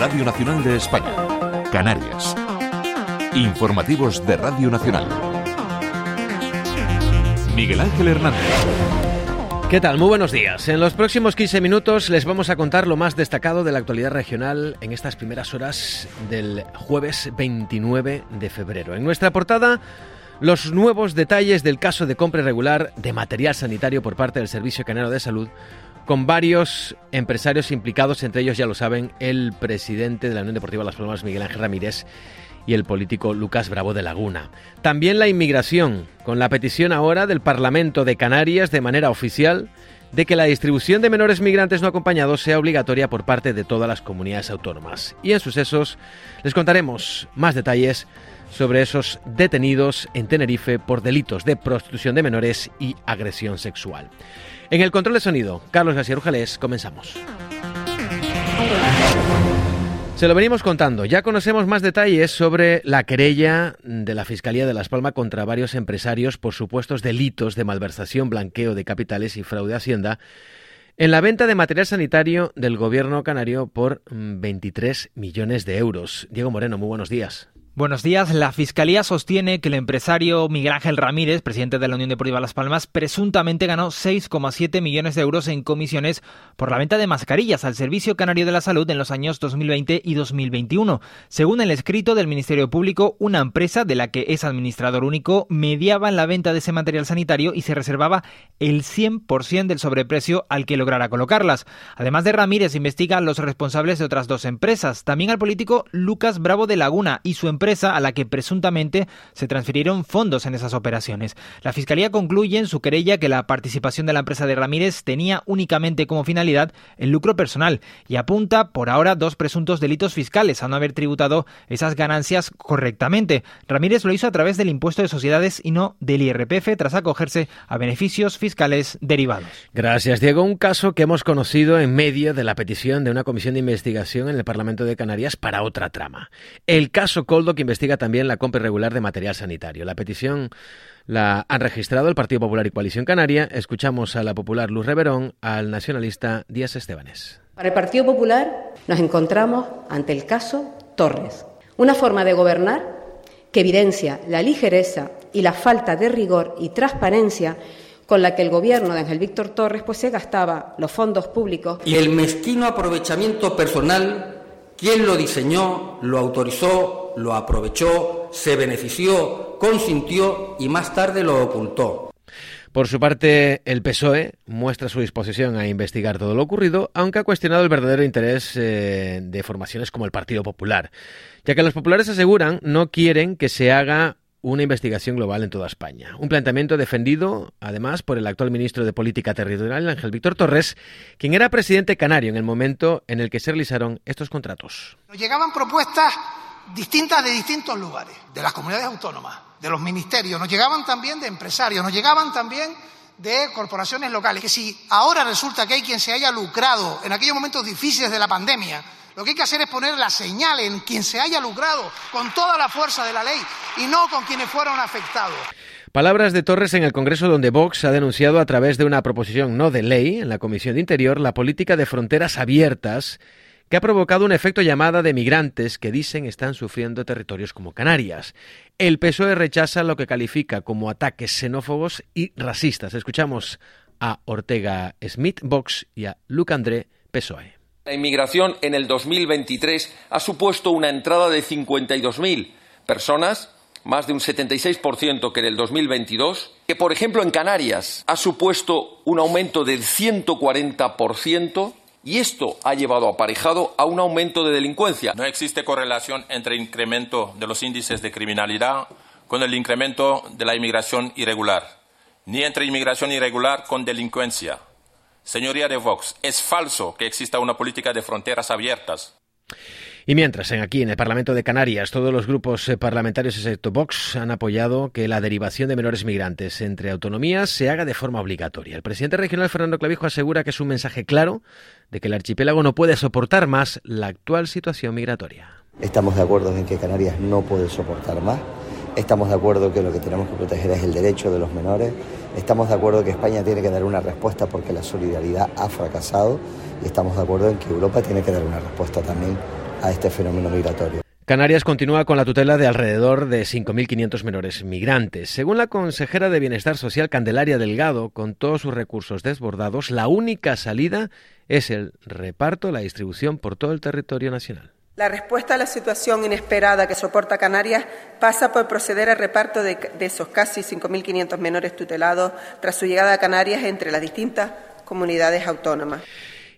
Radio Nacional de España, Canarias. Informativos de Radio Nacional. Miguel Ángel Hernández. ¿Qué tal? Muy buenos días. En los próximos 15 minutos les vamos a contar lo más destacado de la actualidad regional en estas primeras horas del jueves 29 de febrero. En nuestra portada, los nuevos detalles del caso de compra irregular de material sanitario por parte del Servicio Canario de Salud con varios empresarios implicados, entre ellos, ya lo saben, el presidente de la Unión Deportiva Las Palmas, Miguel Ángel Ramírez, y el político Lucas Bravo de Laguna. También la inmigración, con la petición ahora del Parlamento de Canarias de manera oficial de que la distribución de menores migrantes no acompañados sea obligatoria por parte de todas las comunidades autónomas. Y en sucesos les contaremos más detalles sobre esos detenidos en Tenerife por delitos de prostitución de menores y agresión sexual. En el control de sonido, Carlos García Rujales, comenzamos. Se lo venimos contando. Ya conocemos más detalles sobre la querella de la Fiscalía de Las Palmas contra varios empresarios por supuestos delitos de malversación, blanqueo de capitales y fraude a Hacienda en la venta de material sanitario del gobierno canario por 23 mm, millones de euros. Diego Moreno, muy buenos días. Buenos días. La Fiscalía sostiene que el empresario Miguel Ángel Ramírez, presidente de la Unión Deportiva Las Palmas, presuntamente ganó 6,7 millones de euros en comisiones por la venta de mascarillas al Servicio Canario de la Salud en los años 2020 y 2021. Según el escrito del Ministerio Público, una empresa de la que es administrador único mediaba la venta de ese material sanitario y se reservaba el 100% del sobreprecio al que lograra colocarlas. Además de Ramírez, investiga a los responsables de otras dos empresas. También al político Lucas Bravo de Laguna y su empresa empresa a la que presuntamente se transfirieron fondos en esas operaciones. La Fiscalía concluye en su querella que la participación de la empresa de Ramírez tenía únicamente como finalidad el lucro personal y apunta por ahora dos presuntos delitos fiscales a no haber tributado esas ganancias correctamente. Ramírez lo hizo a través del impuesto de sociedades y no del IRPF tras acogerse a beneficios fiscales derivados. Gracias, Diego. Un caso que hemos conocido en medio de la petición de una comisión de investigación en el Parlamento de Canarias para otra trama. El caso Coldo que investiga también la compra irregular de material sanitario. La petición la han registrado el Partido Popular y Coalición Canaria. Escuchamos a la popular Luz Reverón, al nacionalista Díaz Estebanes. Para el Partido Popular nos encontramos ante el caso Torres, una forma de gobernar que evidencia la ligereza y la falta de rigor y transparencia con la que el gobierno de Ángel Víctor Torres pues se gastaba los fondos públicos y el mezquino aprovechamiento personal ¿Quién lo diseñó, lo autorizó, lo aprovechó, se benefició, consintió y más tarde lo ocultó? Por su parte, el PSOE muestra su disposición a investigar todo lo ocurrido, aunque ha cuestionado el verdadero interés eh, de formaciones como el Partido Popular, ya que los populares aseguran no quieren que se haga una investigación global en toda España. Un planteamiento defendido, además, por el actual ministro de Política Territorial, Ángel Víctor Torres, quien era presidente canario en el momento en el que se realizaron estos contratos. Nos llegaban propuestas distintas de distintos lugares, de las comunidades autónomas, de los ministerios, nos llegaban también de empresarios, nos llegaban también de corporaciones locales. Que si ahora resulta que hay quien se haya lucrado en aquellos momentos difíciles de la pandemia, lo que hay que hacer es poner la señal en quien se haya lucrado con toda la fuerza de la ley y no con quienes fueron afectados. Palabras de Torres en el Congreso donde Vox ha denunciado a través de una proposición no de ley en la Comisión de Interior la política de fronteras abiertas que ha provocado un efecto llamada de migrantes que dicen están sufriendo territorios como Canarias. El PSOE rechaza lo que califica como ataques xenófobos y racistas. Escuchamos a Ortega Smith, Vox, y a Luc André, PSOE. La inmigración en el 2023 ha supuesto una entrada de 52.000 personas, más de un 76% que en el 2022, que, por ejemplo, en Canarias ha supuesto un aumento del 140%, y esto ha llevado aparejado a un aumento de delincuencia. No existe correlación entre incremento de los índices de criminalidad con el incremento de la inmigración irregular, ni entre inmigración irregular con delincuencia. Señoría de Vox, es falso que exista una política de fronteras abiertas. Y mientras, en aquí en el Parlamento de Canarias, todos los grupos eh, parlamentarios excepto Vox han apoyado que la derivación de menores migrantes entre autonomías se haga de forma obligatoria. El presidente regional Fernando Clavijo asegura que es un mensaje claro de que el archipiélago no puede soportar más la actual situación migratoria. Estamos de acuerdo en que Canarias no puede soportar más. Estamos de acuerdo que lo que tenemos que proteger es el derecho de los menores Estamos de acuerdo que España tiene que dar una respuesta porque la solidaridad ha fracasado y estamos de acuerdo en que Europa tiene que dar una respuesta también a este fenómeno migratorio. Canarias continúa con la tutela de alrededor de 5.500 menores migrantes. Según la consejera de Bienestar Social Candelaria Delgado, con todos sus recursos desbordados, la única salida es el reparto, la distribución por todo el territorio nacional. La respuesta a la situación inesperada que soporta Canarias pasa por proceder al reparto de, esos casi 5.500 menores tutelados tras su llegada a Canarias entre las distintas comunidades autónomas.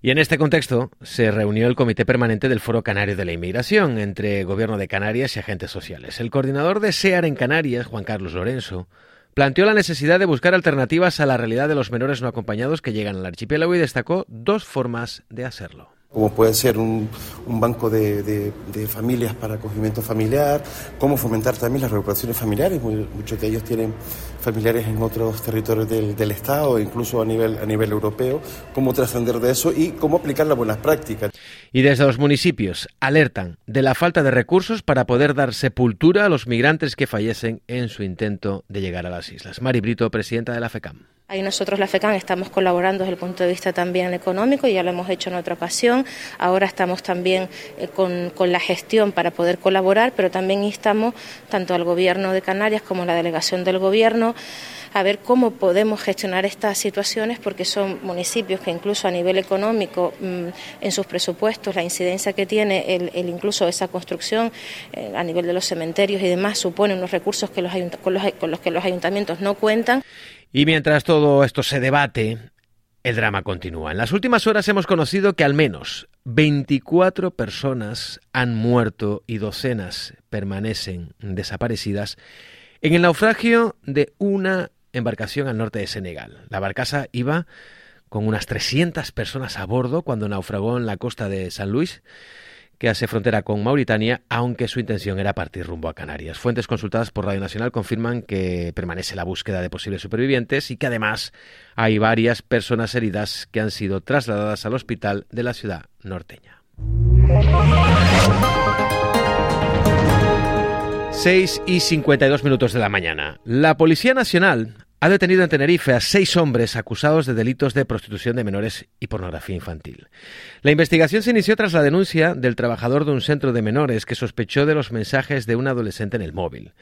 Y en este contexto se reunió el Comité Permanente del Foro Canario de la Inmigración entre Gobierno de Canarias y agentes sociales. El coordinador de SEAR en Canarias, Juan Carlos Lorenzo, planteó la necesidad de buscar alternativas a la realidad de los menores no acompañados que llegan al archipiélago y destacó dos formas de hacerlo como puede ser un, banco de, familias para acogimiento familiar, cómo fomentar también las recuperaciones familiares, muchos de ellos tienen familiares en otros territorios del, Estado, incluso a nivel, a nivel europeo, cómo trascender de eso y cómo aplicar las buenas prácticas. Y desde los municipios alertan de la falta de recursos para poder dar sepultura a los migrantes que fallecen en su intento de llegar a las islas. Mari Brito, presidenta de la FECAM. Ahí nosotros la FECAM estamos colaborando desde el punto de vista también económico, ya lo hemos hecho en otra ocasión, ahora estamos también eh, con, con, la gestión para poder colaborar, pero también instamos tanto al Gobierno de Canarias como a la delegación del Gobierno a ver cómo podemos gestionar estas situaciones porque son municipios que incluso a nivel económico mm, en sus presupuestos la incidencia que tiene el, incluso esa construcción eh, a nivel de los cementerios y demás supone unos recursos que los con, los, con los que los ayuntamientos no cuentan. Y mientras todo esto se debate, el drama continúa. En las últimas horas hemos conocido que al menos 24 personas han muerto y docenas permanecen desaparecidas en el naufragio de una embarcación al norte de Senegal. La barcaza iba con unas 300 personas a bordo cuando naufragó en la costa de San Luis que hace frontera con Mauritania, aunque su intención era partir rumbo a Canarias. Fuentes consultadas por Radio Nacional confirman que permanece la búsqueda de posibles supervivientes y que además hay varias personas heridas que han sido trasladadas al hospital de la ciudad norteña. 6 y 52 minutos de la mañana. La Policía Nacional ha detenido en Tenerife a seis hombres acusados de delitos de prostitución de menores y pornografía infantil. La investigación se inició tras la denuncia del trabajador de un centro de menores que sospechó de los mensajes de un adolescente en el móvil.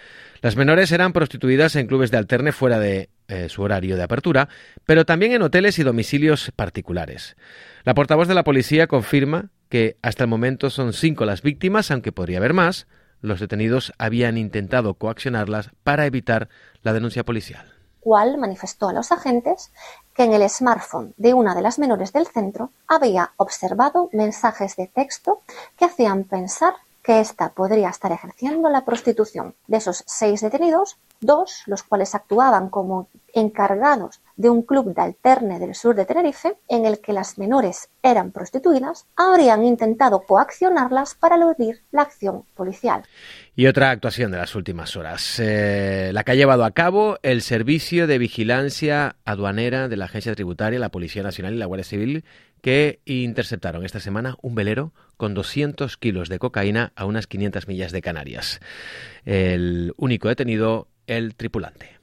Las menores eran prostituidas en clubes de alterne fuera de eh, su horario de apertura, pero también en hoteles y domicilios particulares. La portavoz de la policía confirma que hasta el momento son cinco las víctimas, aunque podría haber más. Los detenidos habían intentado coaccionarlas para evitar la denuncia policial cual manifestó a los agentes que en el smartphone de una de las menores del centro había observado mensajes de texto que hacían pensar que ésta podría estar ejerciendo la prostitución. De esos seis detenidos, dos, los cuales actuaban como encargados de un club de alterne del sur de Tenerife, en el que las menores eran prostituidas, habrían intentado coaccionarlas para eludir la acción policial. Y otra actuación de las últimas horas, eh, la que ha llevado a cabo el Servicio de Vigilancia Aduanera de la Agencia Tributaria, la Policía Nacional y la Guardia Civil, que interceptaron esta semana un velero con 200 kilos de cocaína a unas 500 millas de Canarias. El único detenido, el tripulante.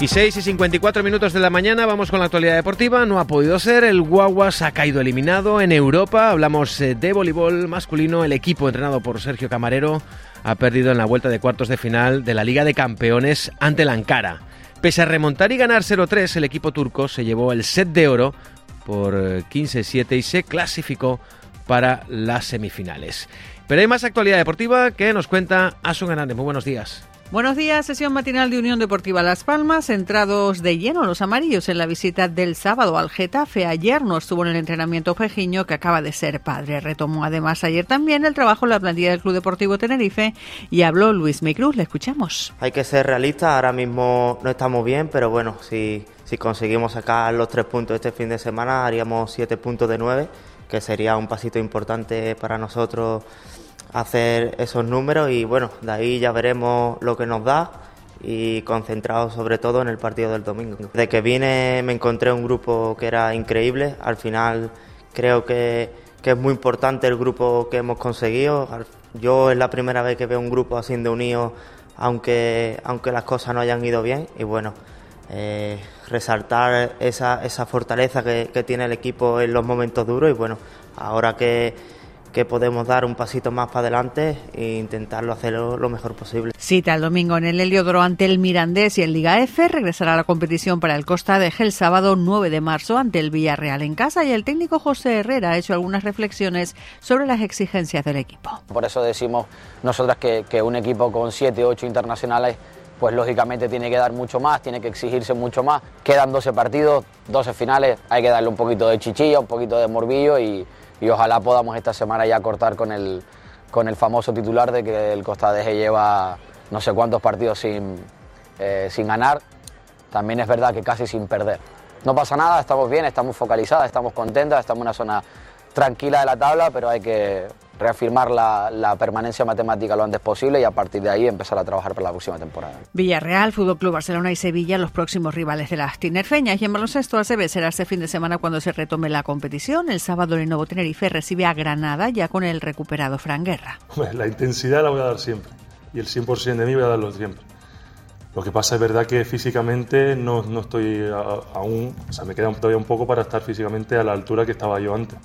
Y 6 y 54 minutos de la mañana, vamos con la actualidad deportiva. No ha podido ser, el Guaguas ha caído eliminado en Europa. Hablamos eh, de voleibol masculino. El equipo entrenado por Sergio Camarero ha perdido en la vuelta de cuartos de final de la Liga de Campeones ante la Ankara. Pese a remontar y ganar 0-3, el equipo turco se llevó el set de oro por 15-7 eh, y se clasificó para las semifinales. Pero hay más actualidad deportiva que nos cuenta Asun Hernández. Muy buenos días. Buenos días, sesión matinal de Unión Deportiva Las Palmas, centrados de lleno los amarillos en la visita del sábado al Getafe. Ayer no estuvo en el entrenamiento Fejiño, que acaba de ser padre. Retomó además ayer también el trabajo en la plantilla del Club Deportivo Tenerife y habló Luis Micruz. Le escuchamos. Hay que ser realistas, ahora mismo no estamos bien, pero bueno, si, si conseguimos sacar los tres puntos este fin de semana, haríamos siete puntos de nueve, que sería un pasito importante para nosotros hacer esos números y bueno, de ahí ya veremos lo que nos da y concentrado sobre todo en el partido del domingo. De que vine me encontré un grupo que era increíble, al final creo que, que es muy importante el grupo que hemos conseguido. Yo es la primera vez que veo un grupo así de unido, aunque, aunque las cosas no hayan ido bien y bueno, eh, resaltar esa, esa fortaleza que, que, tiene el equipo en los momentos duros y bueno, ahora que, que podemos dar un pasito más para adelante e intentarlo hacerlo lo mejor posible. Cita el domingo en el Heliodoro ante el Mirandés y el Liga F. Regresará a la competición para el Costa de el sábado 9 de marzo ante el Villarreal en casa y el técnico José Herrera ha hecho algunas reflexiones sobre las exigencias del equipo. Por eso decimos nosotras que, que un equipo con 7 8 internacionales pues lógicamente tiene que dar mucho más, tiene que exigirse mucho más. Quedan 12 partidos, 12 finales, hay que darle un poquito de chichilla, un poquito de morbillo y, y ojalá podamos esta semana ya cortar con el, con el famoso titular de que el Costa de lleva no sé cuántos partidos sin, eh, sin ganar. También es verdad que casi sin perder. No pasa nada, estamos bien, estamos focalizadas, estamos contentas, estamos en una zona tranquila de la tabla, pero hay que reafirmar la, la, permanencia matemática lo antes posible y a partir de ahí empezar a trabajar para la próxima temporada. Villarreal, Fútbol Club Barcelona y Sevilla, los próximos rivales de las tinerfeñas. Y en baloncesto ACB será este fin de semana cuando se retome la competición. El sábado el Nuevo Tenerife recibe a Granada ya con el recuperado Fran Guerra. La intensidad la voy a dar siempre y el 100% de mí voy a darlo siempre. Lo que pasa es verdad que físicamente no, no estoy aún, o sea, me queda todavía un poco para estar físicamente a la altura que estaba yo antes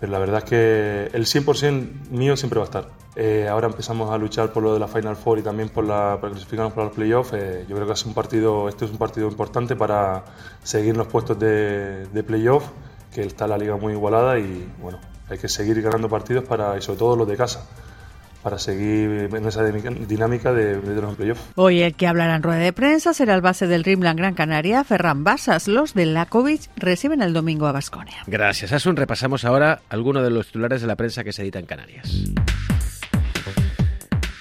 pero la verdad es que el 100% mío siempre va a estar. Eh, ahora empezamos a luchar por lo de la Final Four y también por la, para clasificarnos para los playoffs. Eh, yo creo que es un partido, este es un partido importante para seguir los puestos de, de que está la liga muy igualada y bueno, hay que seguir ganando partidos para, y sobre todo los de casa para seguir en esa dinámica de, de los playoffs. Hoy el que hablará en rueda de prensa será el base del Rimland Gran Canaria, Ferran Basas. Los de Lakovic reciben el domingo a Basconia. Gracias, Asun. Repasamos ahora algunos de los titulares de la prensa que se edita en Canarias.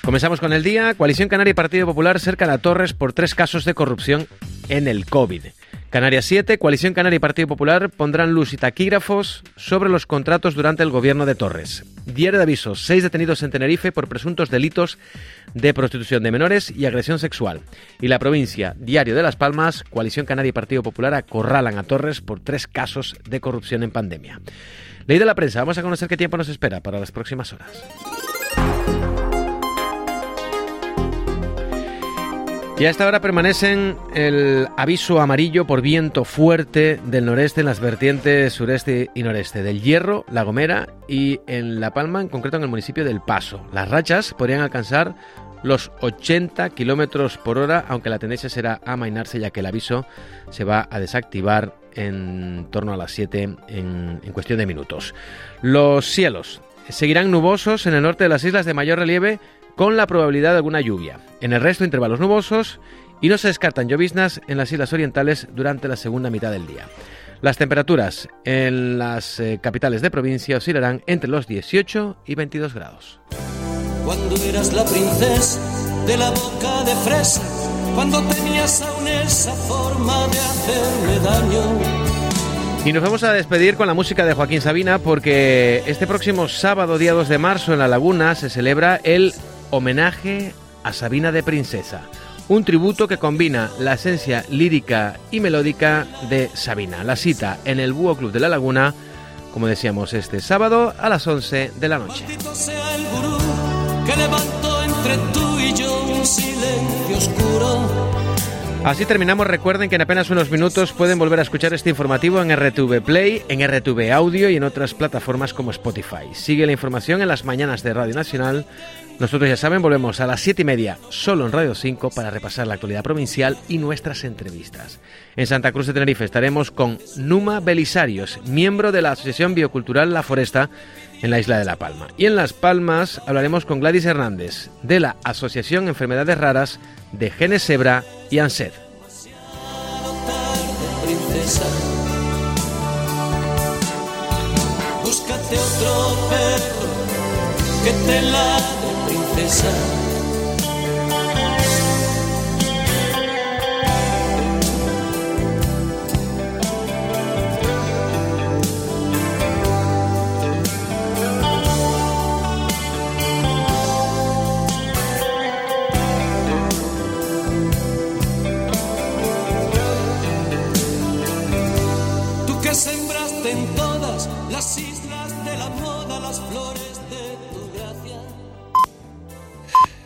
Comenzamos con el día. Coalición Canaria y Partido Popular cercan a Torres por tres casos de corrupción en el COVID. Canarias 7, Coalición Canaria y Partido Popular pondrán luz y taquígrafos sobre los contratos durante el gobierno de Torres. Diario de avisos, seis detenidos en Tenerife por presuntos delitos de prostitución de menores y agresión sexual. Y la provincia, Diario de Las Palmas, Coalición Canaria y Partido Popular acorralan a Torres por tres casos de corrupción en pandemia. Ley de la prensa, vamos a conocer qué tiempo nos espera para las próximas horas. Y a esta hora permanecen el aviso amarillo por viento fuerte del noreste en las vertientes sureste y noreste del Hierro, La Gomera y en La Palma, en concreto en el municipio del Paso. Las rachas podrían alcanzar los 80 kilómetros por hora, aunque la tendencia será amainarse ya que el aviso se va a desactivar en torno a las 7 en, en cuestión de minutos. Los cielos seguirán nubosos en el norte de las islas de mayor relieve con la probabilidad de alguna lluvia. En el resto, intervalos nubosos y no se descartan lloviznas en las islas orientales durante la segunda mitad del día. Las temperaturas en las eh, capitales de provincia oscilarán entre los 18 y 22 grados. Cuando eras la princesa de la boca de fresa, cuando tenías aún esa forma de hacerme daño. Y nos vamos a despedir con la música de Joaquín Sabina porque este próximo sábado, día 2 de marzo, en La Laguna se celebra el homenaje a Sabina de Princesa, un tributo que combina la esencia lírica y melódica de Sabina. La cita en el Búho Club de la Laguna, como decíamos, este sábado a las 11 de la noche. Sea el gurú que levantó entre tú y yo un silencio oscuro. Así terminamos. Recuerden que en apenas unos minutos pueden volver a escuchar este informativo en RTV Play, en RTV Audio y en otras plataformas como Spotify. Sigue la información en las mañanas de Radio Nacional nosotros ya saben, volvemos a las 7 y media solo en Radio 5 para repasar la actualidad provincial y nuestras entrevistas. En Santa Cruz de Tenerife estaremos con Numa Belisarios, miembro de la Asociación Biocultural La Foresta en la isla de La Palma. Y en Las Palmas hablaremos con Gladys Hernández de la Asociación Enfermedades Raras de Genesebra y ANSED. Princesa